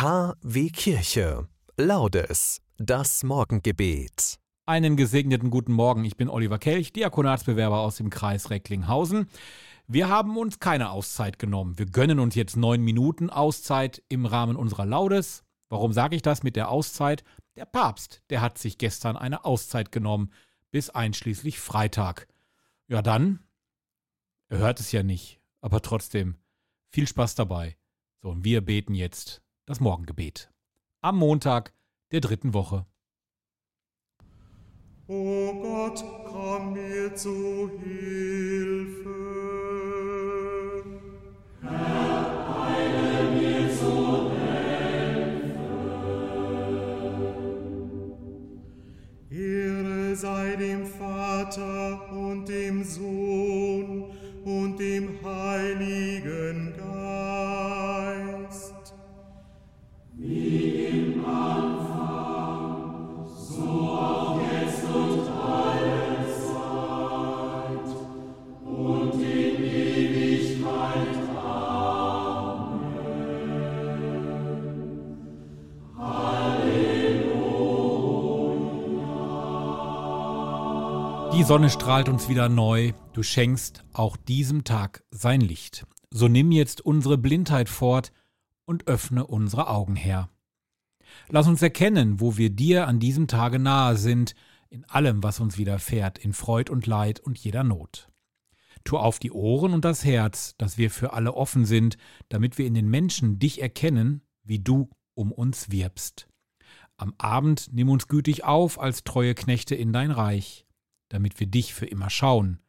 KW Kirche. Laudes. Das Morgengebet. Einen gesegneten guten Morgen. Ich bin Oliver Kelch, Diakonatsbewerber aus dem Kreis Recklinghausen. Wir haben uns keine Auszeit genommen. Wir gönnen uns jetzt neun Minuten Auszeit im Rahmen unserer Laudes. Warum sage ich das mit der Auszeit? Der Papst, der hat sich gestern eine Auszeit genommen, bis einschließlich Freitag. Ja, dann, er hört es ja nicht, aber trotzdem, viel Spaß dabei. So, und wir beten jetzt das Morgengebet. Am Montag der dritten Woche. O Gott, komm mir zu Hilfe. Herr, eile mir zu Hilfe. Ehre sei dem Vater und dem Sohn und dem Heiligen Geist. Die Sonne strahlt uns wieder neu, du schenkst auch diesem Tag sein Licht. So nimm jetzt unsere Blindheit fort und öffne unsere Augen her. Lass uns erkennen, wo wir dir an diesem Tage nahe sind, in allem, was uns widerfährt, in Freud und Leid und jeder Not. Tu auf die Ohren und das Herz, dass wir für alle offen sind, damit wir in den Menschen dich erkennen, wie du um uns wirbst. Am Abend nimm uns gütig auf als treue Knechte in dein Reich damit wir dich für immer schauen,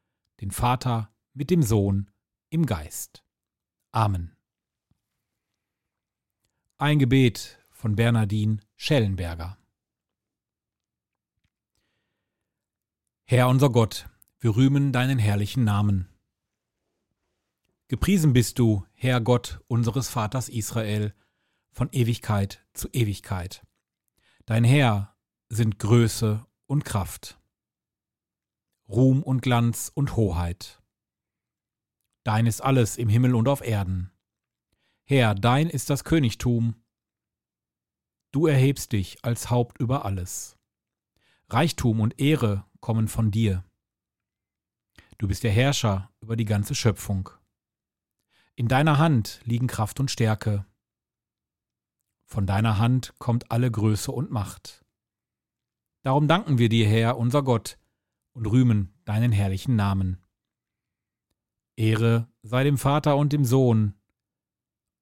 den Vater mit dem Sohn im Geist. Amen. Ein Gebet von Bernardin Schellenberger. Herr unser Gott, wir rühmen deinen herrlichen Namen. Gepriesen bist du, Herr Gott unseres Vaters Israel, von Ewigkeit zu Ewigkeit. Dein Herr sind Größe und Kraft. Ruhm und Glanz und Hoheit. Dein ist alles im Himmel und auf Erden. Herr, dein ist das Königtum. Du erhebst dich als Haupt über alles. Reichtum und Ehre kommen von dir. Du bist der Herrscher über die ganze Schöpfung. In deiner Hand liegen Kraft und Stärke. Von deiner Hand kommt alle Größe und Macht. Darum danken wir dir, Herr, unser Gott, und rühmen deinen herrlichen Namen. Ehre sei dem Vater und dem Sohn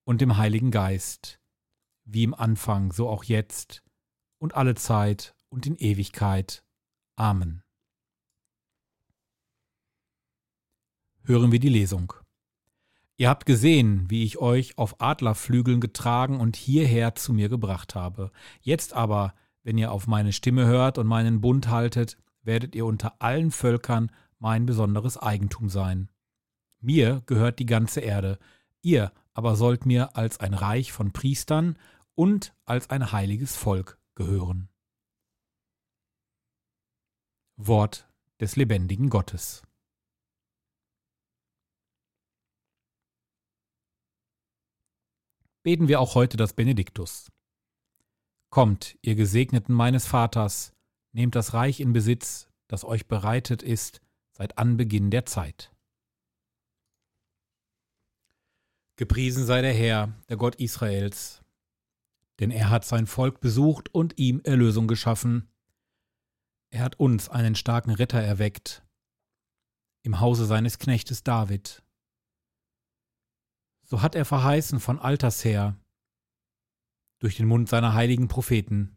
und dem Heiligen Geist, wie im Anfang, so auch jetzt und alle Zeit und in Ewigkeit. Amen. Hören wir die Lesung. Ihr habt gesehen, wie ich euch auf Adlerflügeln getragen und hierher zu mir gebracht habe. Jetzt aber, wenn ihr auf meine Stimme hört und meinen Bund haltet, werdet ihr unter allen Völkern mein besonderes Eigentum sein. Mir gehört die ganze Erde, ihr aber sollt mir als ein Reich von Priestern und als ein heiliges Volk gehören. Wort des lebendigen Gottes. Beten wir auch heute das Benediktus. Kommt, ihr Gesegneten meines Vaters, Nehmt das Reich in Besitz, das euch bereitet ist seit Anbeginn der Zeit. Gepriesen sei der Herr, der Gott Israels, denn er hat sein Volk besucht und ihm Erlösung geschaffen. Er hat uns einen starken Retter erweckt, im Hause seines Knechtes David. So hat er verheißen von alters her, durch den Mund seiner heiligen Propheten.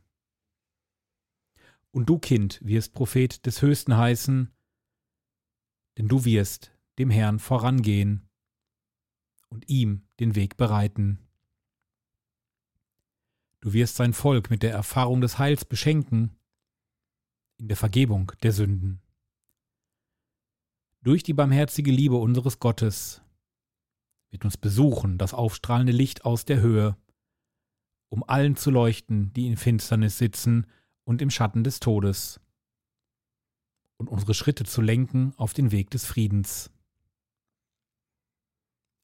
Und du, Kind, wirst Prophet des Höchsten heißen, denn du wirst dem Herrn vorangehen und ihm den Weg bereiten. Du wirst sein Volk mit der Erfahrung des Heils beschenken, in der Vergebung der Sünden. Durch die barmherzige Liebe unseres Gottes wird uns besuchen das aufstrahlende Licht aus der Höhe, um allen zu leuchten, die in Finsternis sitzen und im Schatten des Todes, und unsere Schritte zu lenken auf den Weg des Friedens.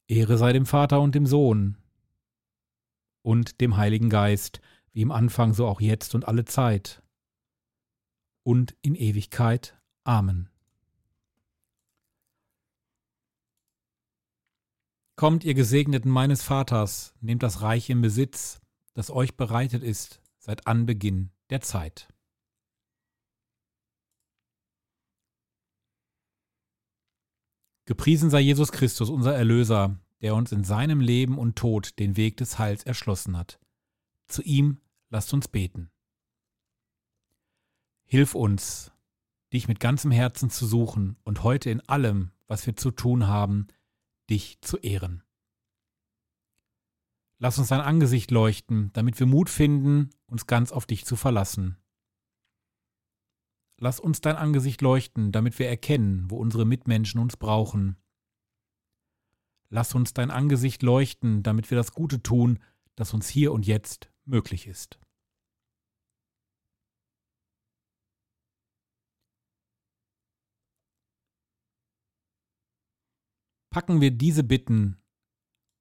Ehre sei dem Vater und dem Sohn und dem Heiligen Geist, wie im Anfang so auch jetzt und alle Zeit und in Ewigkeit. Amen. Kommt, ihr Gesegneten meines Vaters, nehmt das Reich in Besitz, das euch bereitet ist seit Anbeginn der Zeit. Gepriesen sei Jesus Christus, unser Erlöser, der uns in seinem Leben und Tod den Weg des Heils erschlossen hat. Zu ihm lasst uns beten. Hilf uns, dich mit ganzem Herzen zu suchen und heute in allem, was wir zu tun haben, dich zu ehren. Lass uns dein Angesicht leuchten, damit wir Mut finden, uns ganz auf dich zu verlassen. Lass uns dein Angesicht leuchten, damit wir erkennen, wo unsere Mitmenschen uns brauchen. Lass uns dein Angesicht leuchten, damit wir das Gute tun, das uns hier und jetzt möglich ist. Packen wir diese Bitten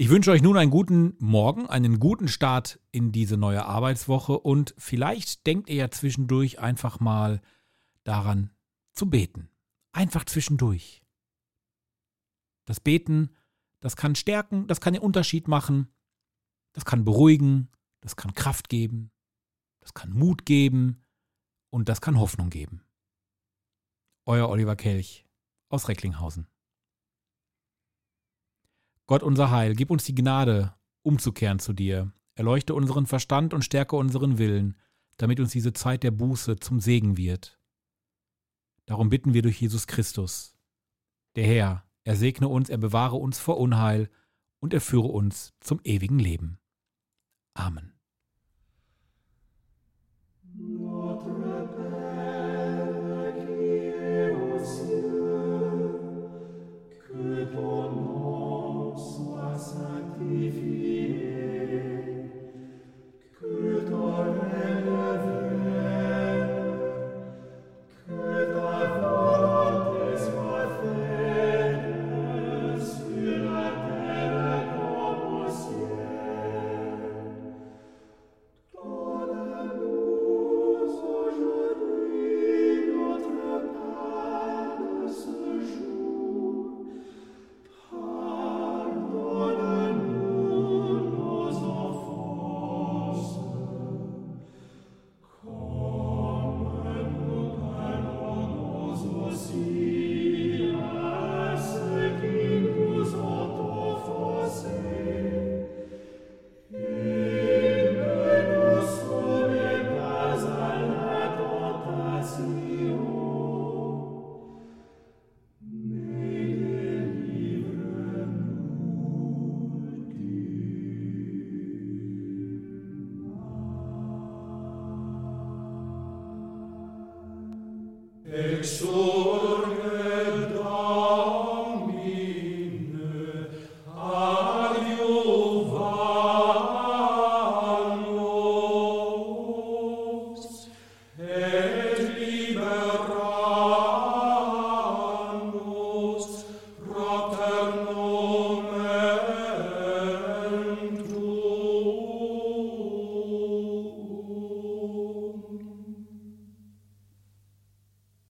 Ich wünsche euch nun einen guten Morgen, einen guten Start in diese neue Arbeitswoche und vielleicht denkt ihr ja zwischendurch einfach mal daran zu beten. Einfach zwischendurch. Das Beten, das kann stärken, das kann den Unterschied machen, das kann beruhigen, das kann Kraft geben, das kann Mut geben und das kann Hoffnung geben. Euer Oliver Kelch aus Recklinghausen. Gott unser Heil, gib uns die Gnade, umzukehren zu dir. Erleuchte unseren Verstand und stärke unseren Willen, damit uns diese Zeit der Buße zum Segen wird. Darum bitten wir durch Jesus Christus. Der Herr, er segne uns, er bewahre uns vor Unheil und er führe uns zum ewigen Leben. Amen. Ex